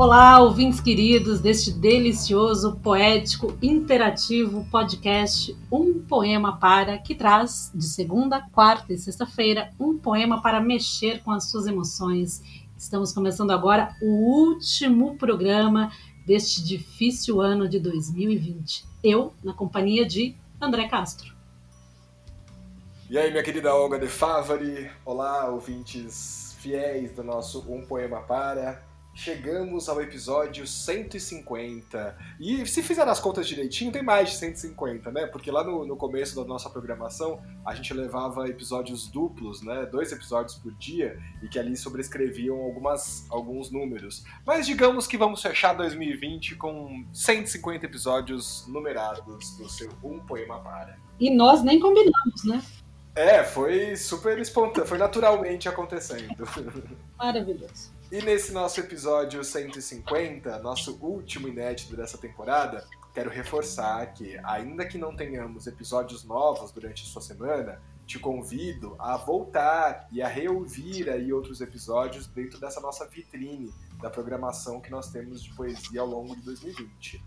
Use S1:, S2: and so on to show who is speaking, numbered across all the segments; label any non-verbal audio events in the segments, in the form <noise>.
S1: Olá, ouvintes queridos deste delicioso, poético, interativo podcast Um Poema Para, que traz de segunda, quarta e sexta-feira um poema para mexer com as suas emoções. Estamos começando agora o último programa deste difícil ano de 2020. Eu, na companhia de André Castro.
S2: E aí, minha querida Olga de Favari. Olá, ouvintes fiéis do nosso Um Poema Para. Chegamos ao episódio 150. E se fizer as contas direitinho, tem mais de 150, né? Porque lá no, no começo da nossa programação, a gente levava episódios duplos, né? Dois episódios por dia, e que ali sobrescreviam algumas, alguns números. Mas digamos que vamos fechar 2020 com 150 episódios numerados do seu Um Poema Para.
S1: E nós nem combinamos, né?
S2: É, foi super espontâneo, foi naturalmente acontecendo.
S1: Maravilhoso.
S2: E nesse nosso episódio 150, nosso último inédito dessa temporada, quero reforçar que, ainda que não tenhamos episódios novos durante a sua semana, te convido a voltar e a reouvir aí outros episódios dentro dessa nossa vitrine da programação que nós temos de poesia ao longo de 2020.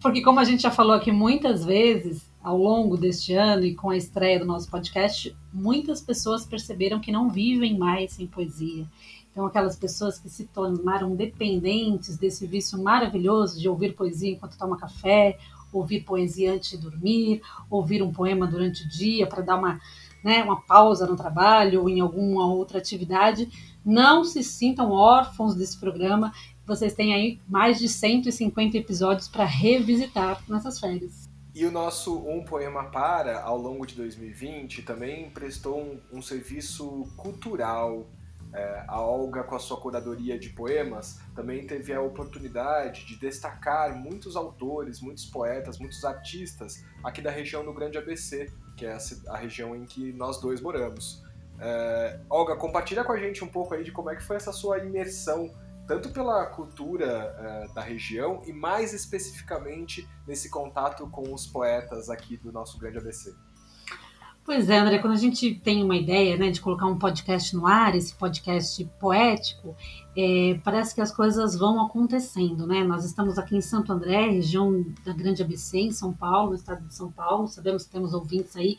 S1: Porque como a gente já falou aqui muitas vezes, ao longo deste ano e com a estreia do nosso podcast, muitas pessoas perceberam que não vivem mais sem poesia. Então, aquelas pessoas que se tornaram dependentes desse vício maravilhoso de ouvir poesia enquanto toma café, ouvir poesia antes de dormir, ouvir um poema durante o dia para dar uma, né, uma pausa no trabalho ou em alguma outra atividade, não se sintam órfãos desse programa. Vocês têm aí mais de 150 episódios para revisitar nessas férias.
S2: E o nosso Um Poema Para, ao longo de 2020, também prestou um, um serviço cultural é, a Olga, com a sua curadoria de poemas, também teve a oportunidade de destacar muitos autores, muitos poetas, muitos artistas aqui da região do Grande ABC, que é a, região em que nós dois moramos. É, Olga, compartilha com a gente um pouco aí de como é que foi essa sua imersão, tanto pela cultura é, da região e mais especificamente nesse contato com os poetas aqui do nosso Grande ABC.
S1: Pois é, André, quando a gente tem uma ideia né, de colocar um podcast no ar, esse podcast poético, é, parece que as coisas vão acontecendo, né? Nós estamos aqui em Santo André, região da Grande ABC, em São Paulo, no estado de São Paulo. Sabemos que temos ouvintes aí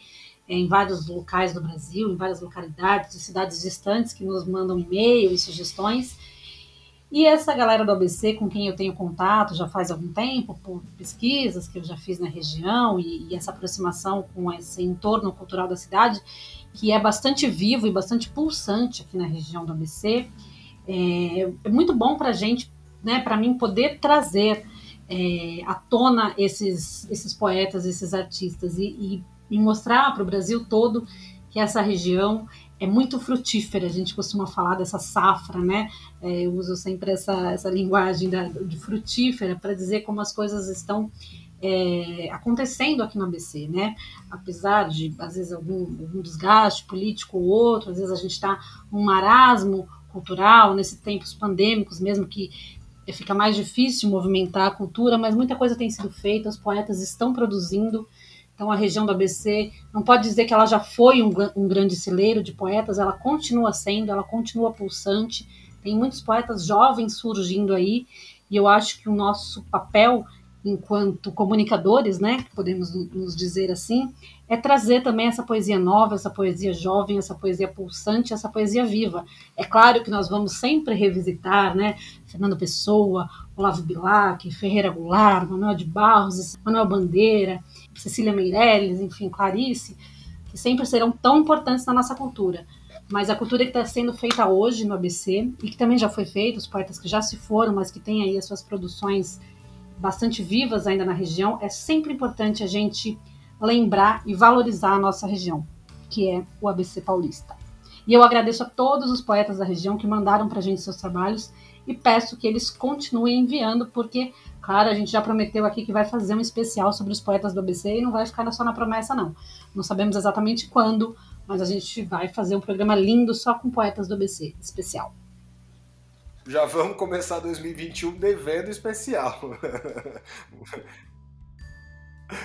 S1: é, em vários locais do Brasil, em várias localidades, de cidades distantes que nos mandam e-mail e sugestões. E essa galera do ABC, com quem eu tenho contato já faz algum tempo, por pesquisas que eu já fiz na região e, e essa aproximação com esse entorno cultural da cidade, que é bastante vivo e bastante pulsante aqui na região do ABC, é, é muito bom para a gente, né, para mim, poder trazer é, à tona esses, esses poetas, esses artistas e, e, e mostrar para o Brasil todo que essa região é muito frutífera, a gente costuma falar dessa safra, né? É, eu uso sempre essa, essa linguagem da, de frutífera para dizer como as coisas estão é, acontecendo aqui no ABC, né? Apesar de, às vezes, algum, algum desgaste político ou outro, às vezes a gente está num marasmo cultural, nesses tempos pandêmicos mesmo, que fica mais difícil movimentar a cultura, mas muita coisa tem sido feita, os poetas estão produzindo, então, a região do ABC não pode dizer que ela já foi um, um grande celeiro de poetas, ela continua sendo, ela continua pulsante. Tem muitos poetas jovens surgindo aí, e eu acho que o nosso papel enquanto comunicadores, né, podemos nos dizer assim, é trazer também essa poesia nova, essa poesia jovem, essa poesia pulsante, essa poesia viva. É claro que nós vamos sempre revisitar, né, Fernando Pessoa, Olavo Bilac, Ferreira Goulart, Manuel de Barros, Manuel Bandeira, Cecília Meirelles, enfim, Clarice, que sempre serão tão importantes na nossa cultura. Mas a cultura que está sendo feita hoje no ABC, e que também já foi feita, os poetas que já se foram, mas que têm aí as suas produções bastante vivas ainda na região, é sempre importante a gente lembrar e valorizar a nossa região, que é o ABC Paulista. E eu agradeço a todos os poetas da região que mandaram para a gente seus trabalhos e peço que eles continuem enviando, porque Claro, a gente já prometeu aqui que vai fazer um especial sobre os poetas do ABC e não vai ficar só na promessa, não. Não sabemos exatamente quando, mas a gente vai fazer um programa lindo só com poetas do ABC, especial.
S2: Já vamos começar 2021 devendo especial. <laughs>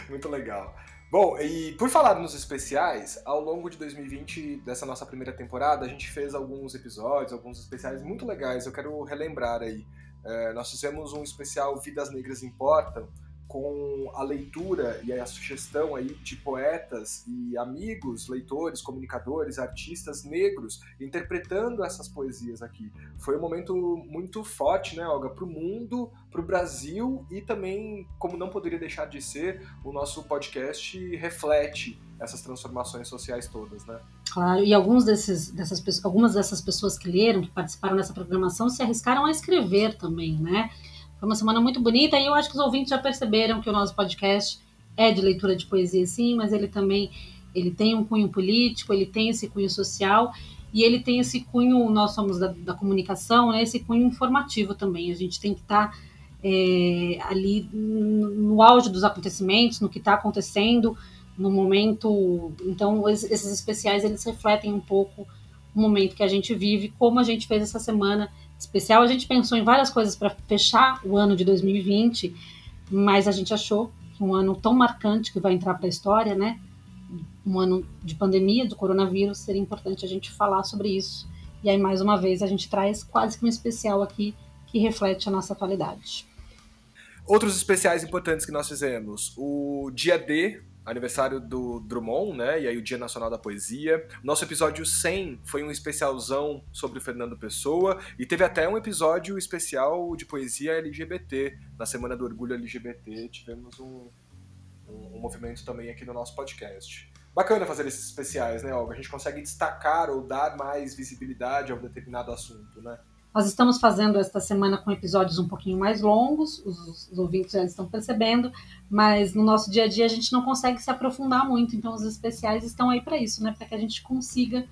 S2: Muito legal. Bom, e por falar nos especiais, ao longo de 2020, dessa nossa primeira temporada, a gente fez alguns episódios, alguns especiais muito legais. Eu quero relembrar aí é, nós fizemos um especial Vidas Negras Importam, com a leitura e a sugestão aí de poetas e amigos, leitores, comunicadores, artistas negros interpretando essas poesias aqui. Foi um momento muito forte, né, Olga, para o mundo, para o Brasil e também, como não poderia deixar de ser, o nosso podcast reflete essas transformações sociais todas, né?
S1: Claro, e alguns desses, dessas, algumas dessas pessoas que leram, que participaram dessa programação, se arriscaram a escrever também, né? Foi uma semana muito bonita e eu acho que os ouvintes já perceberam que o nosso podcast é de leitura de poesia, sim, mas ele também ele tem um cunho político, ele tem esse cunho social e ele tem esse cunho, nós somos da, da comunicação, né, esse cunho informativo também. A gente tem que estar tá, é, ali no auge dos acontecimentos, no que está acontecendo, no momento. Então, esses especiais eles refletem um pouco o momento que a gente vive, como a gente fez essa semana especial. A gente pensou em várias coisas para fechar o ano de 2020, mas a gente achou que um ano tão marcante que vai entrar para a história, né? Um ano de pandemia, do coronavírus, seria importante a gente falar sobre isso. E aí, mais uma vez, a gente traz quase que um especial aqui que reflete a nossa atualidade.
S2: Outros especiais importantes que nós fizemos: o Dia D, aniversário do Drummond, né? E aí o Dia Nacional da Poesia. Nosso episódio 100 foi um especialzão sobre o Fernando Pessoa e teve até um episódio especial de poesia LGBT. Na Semana do Orgulho LGBT tivemos um, um, um movimento também aqui no nosso podcast. Bacana fazer esses especiais, né, Olga? A gente consegue destacar ou dar mais visibilidade a um determinado assunto, né?
S1: Nós estamos fazendo esta semana com episódios um pouquinho mais longos, os, os, ouvintes já estão percebendo, mas no nosso dia a dia a gente não consegue se aprofundar muito, então os especiais estão aí para isso, né? Para que a gente consiga,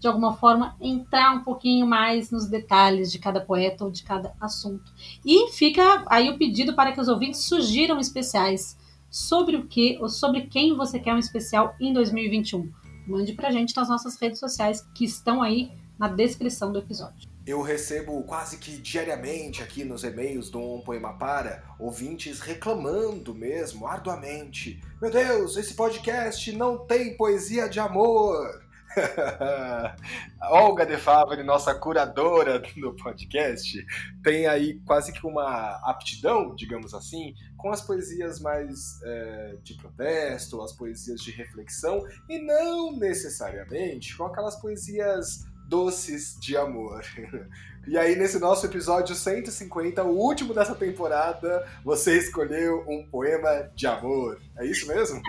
S1: de alguma forma, entrar um pouquinho mais nos detalhes de cada poeta ou de cada assunto. E fica aí o pedido para que os ouvintes sugiram especiais sobre o que ou sobre quem você quer um especial em 2021. Mande para a gente nas nossas redes sociais que estão aí na descrição do episódio
S2: eu recebo quase que diariamente aqui nos e-mails do Um Poema Para ouvintes reclamando mesmo, arduamente. Meu Deus, esse podcast não tem poesia de amor. <laughs> Olga De Favre, nossa curadora do podcast, tem aí quase que uma aptidão, digamos assim, com as poesias mais é, de protesto, as poesias de reflexão, e não necessariamente com aquelas poesias doces de amor. <laughs> E aí, nesse nosso episódio 150, o último dessa temporada, você escolheu um poema de amor. É isso mesmo?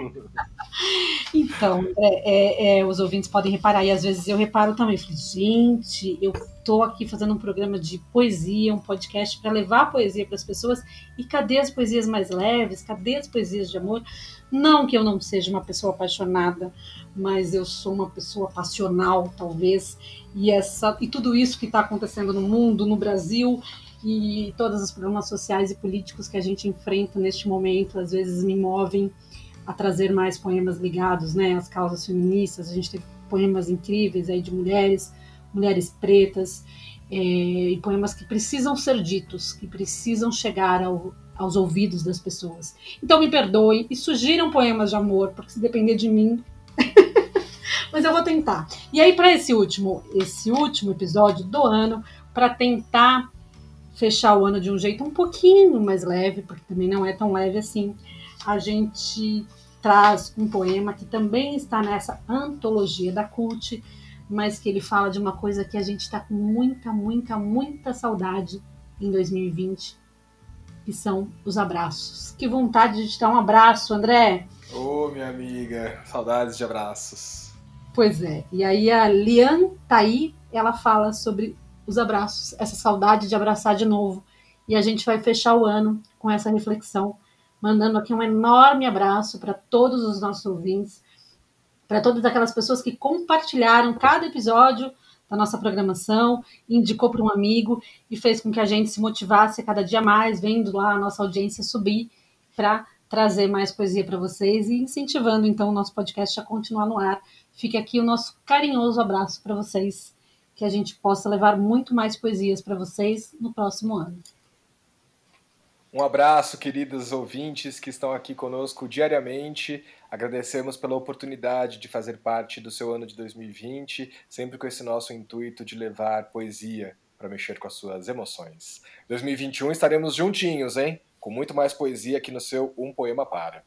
S1: Então, é, é, é, os ouvintes podem reparar, e às vezes eu reparo também. Falei, gente, eu tô aqui fazendo um programa de poesia, um podcast para levar poesia para as pessoas, e cadê as poesias mais leves? Cadê as poesias de amor? Não que eu não seja uma pessoa apaixonada, mas eu sou uma pessoa passional, talvez, e essa e tudo isso que está acontecendo no mundo, no Brasil e todos os problemas sociais e políticos que a gente enfrenta neste momento, às vezes me movem a trazer mais poemas ligados, né, às causas feministas. A gente tem poemas incríveis aí de mulheres, mulheres pretas, é, e poemas que precisam ser ditos, que precisam chegar ao, aos ouvidos das pessoas. Então me perdoem e sugiram poemas de amor, porque se depender de mim, <laughs> mas eu vou tentar. E aí para esse último, esse último episódio do ano, para tentar fechar o ano de um jeito um pouquinho mais leve, porque também não é tão leve assim, a gente traz um poema que também está nessa antologia da Cult, mas que ele fala de uma coisa que a gente está com muita, muita, muita saudade em 2020, que são os abraços. Que vontade de te dar um abraço, André!
S2: Ô, oh, minha amiga, saudades de abraços.
S1: Pois é. E aí a Lian Taí, ela fala sobre os abraços, essa saudade de abraçar de novo. E a gente vai fechar o ano com essa reflexão, mandando aqui um enorme abraço para todos os nossos ouvintes, para todas aquelas pessoas que compartilharam cada episódio da nossa programação, indicou para um amigo e fez com que a gente se motivasse cada dia mais, vendo lá a nossa audiência subir para trazer mais poesia para vocês e incentivando então o nosso podcast a continuar no ar Fique aqui o nosso carinhoso abraço para vocês, que a gente possa levar muito mais poesias para vocês no próximo ano.
S2: Um abraço, queridos ouvintes que estão aqui conosco diariamente. Agradecemos pela oportunidade de fazer parte do seu ano de 2020, sempre com esse nosso intuito de levar poesia para mexer com as suas emoções. 2021 estaremos juntinhos, hein? Com muito mais poesia aqui no seu Um Poema Para.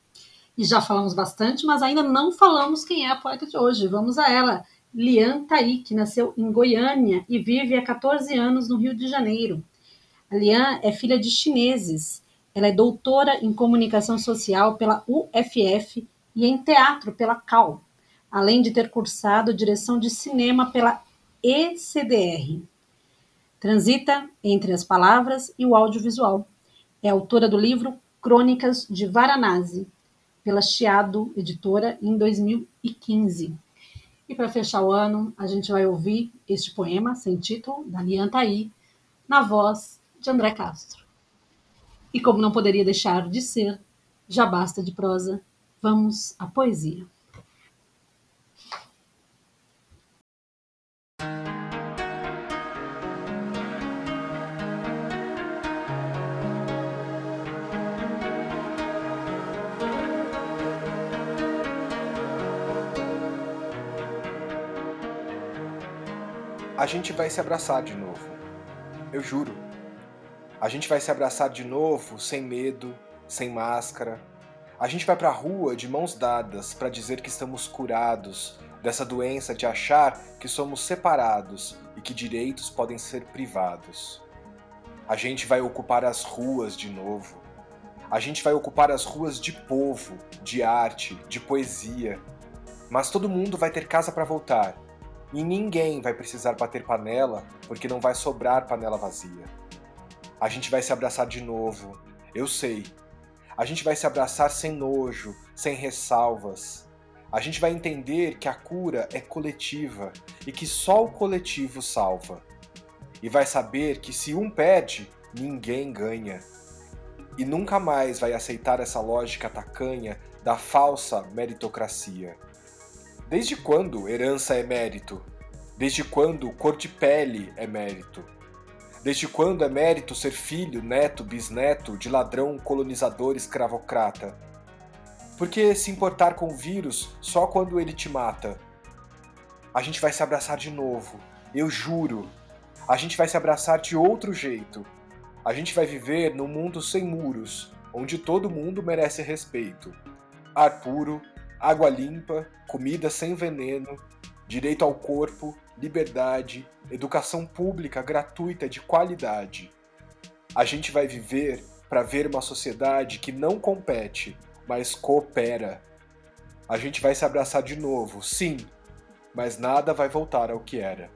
S1: E já falamos bastante, mas ainda não falamos quem é a poeta de hoje. Vamos a ela. Lian Tai, que nasceu em Goiânia e vive há 14 anos no Rio de Janeiro. A Lian é filha de chineses. Ela é doutora em comunicação social pela UFF e em teatro pela CAL, além de ter cursado direção de cinema pela ECDR. Transita entre as palavras e o audiovisual. É autora do livro Crônicas de Varanasi, pela Chiado Editora, em 2015. E para fechar o ano, a gente vai ouvir este poema sem título, da Lian Taí, na voz de André Castro. E como não poderia deixar de ser, já basta de prosa, vamos à poesia.
S2: A gente vai se abraçar de novo. Eu juro. A gente vai se abraçar de novo, sem medo, sem máscara. A gente vai pra rua de mãos dadas para dizer que estamos curados dessa doença de achar que somos separados e que direitos podem ser privados. A gente vai ocupar as ruas de novo. A gente vai ocupar as ruas de povo, de arte, de poesia. Mas todo mundo vai ter casa para voltar. E ninguém vai precisar bater panela porque não vai sobrar panela vazia. A gente vai se abraçar de novo. Eu sei. A gente vai se abraçar sem nojo, sem ressalvas. A gente vai entender que a cura é coletiva e que só o coletivo salva. E vai saber que se um perde, ninguém ganha. E nunca mais vai aceitar essa lógica tacanha da falsa meritocracia. Desde quando herança é mérito? Desde quando cor de pele é mérito? Desde quando é mérito ser filho, neto, bisneto de ladrão, colonizador, escravocrata? Por que se importar com o vírus só quando ele te mata? A gente vai se abraçar de novo, eu juro. A gente vai se abraçar de outro jeito. A gente vai viver num mundo sem muros, onde todo mundo merece respeito. Ar puro, água limpa, comida sem veneno, direito ao corpo, liberdade, educação pública gratuita de qualidade. A gente vai viver para ver uma sociedade que não compete, mas coopera. A gente vai se abraçar de novo, sim, mas nada vai voltar ao que era.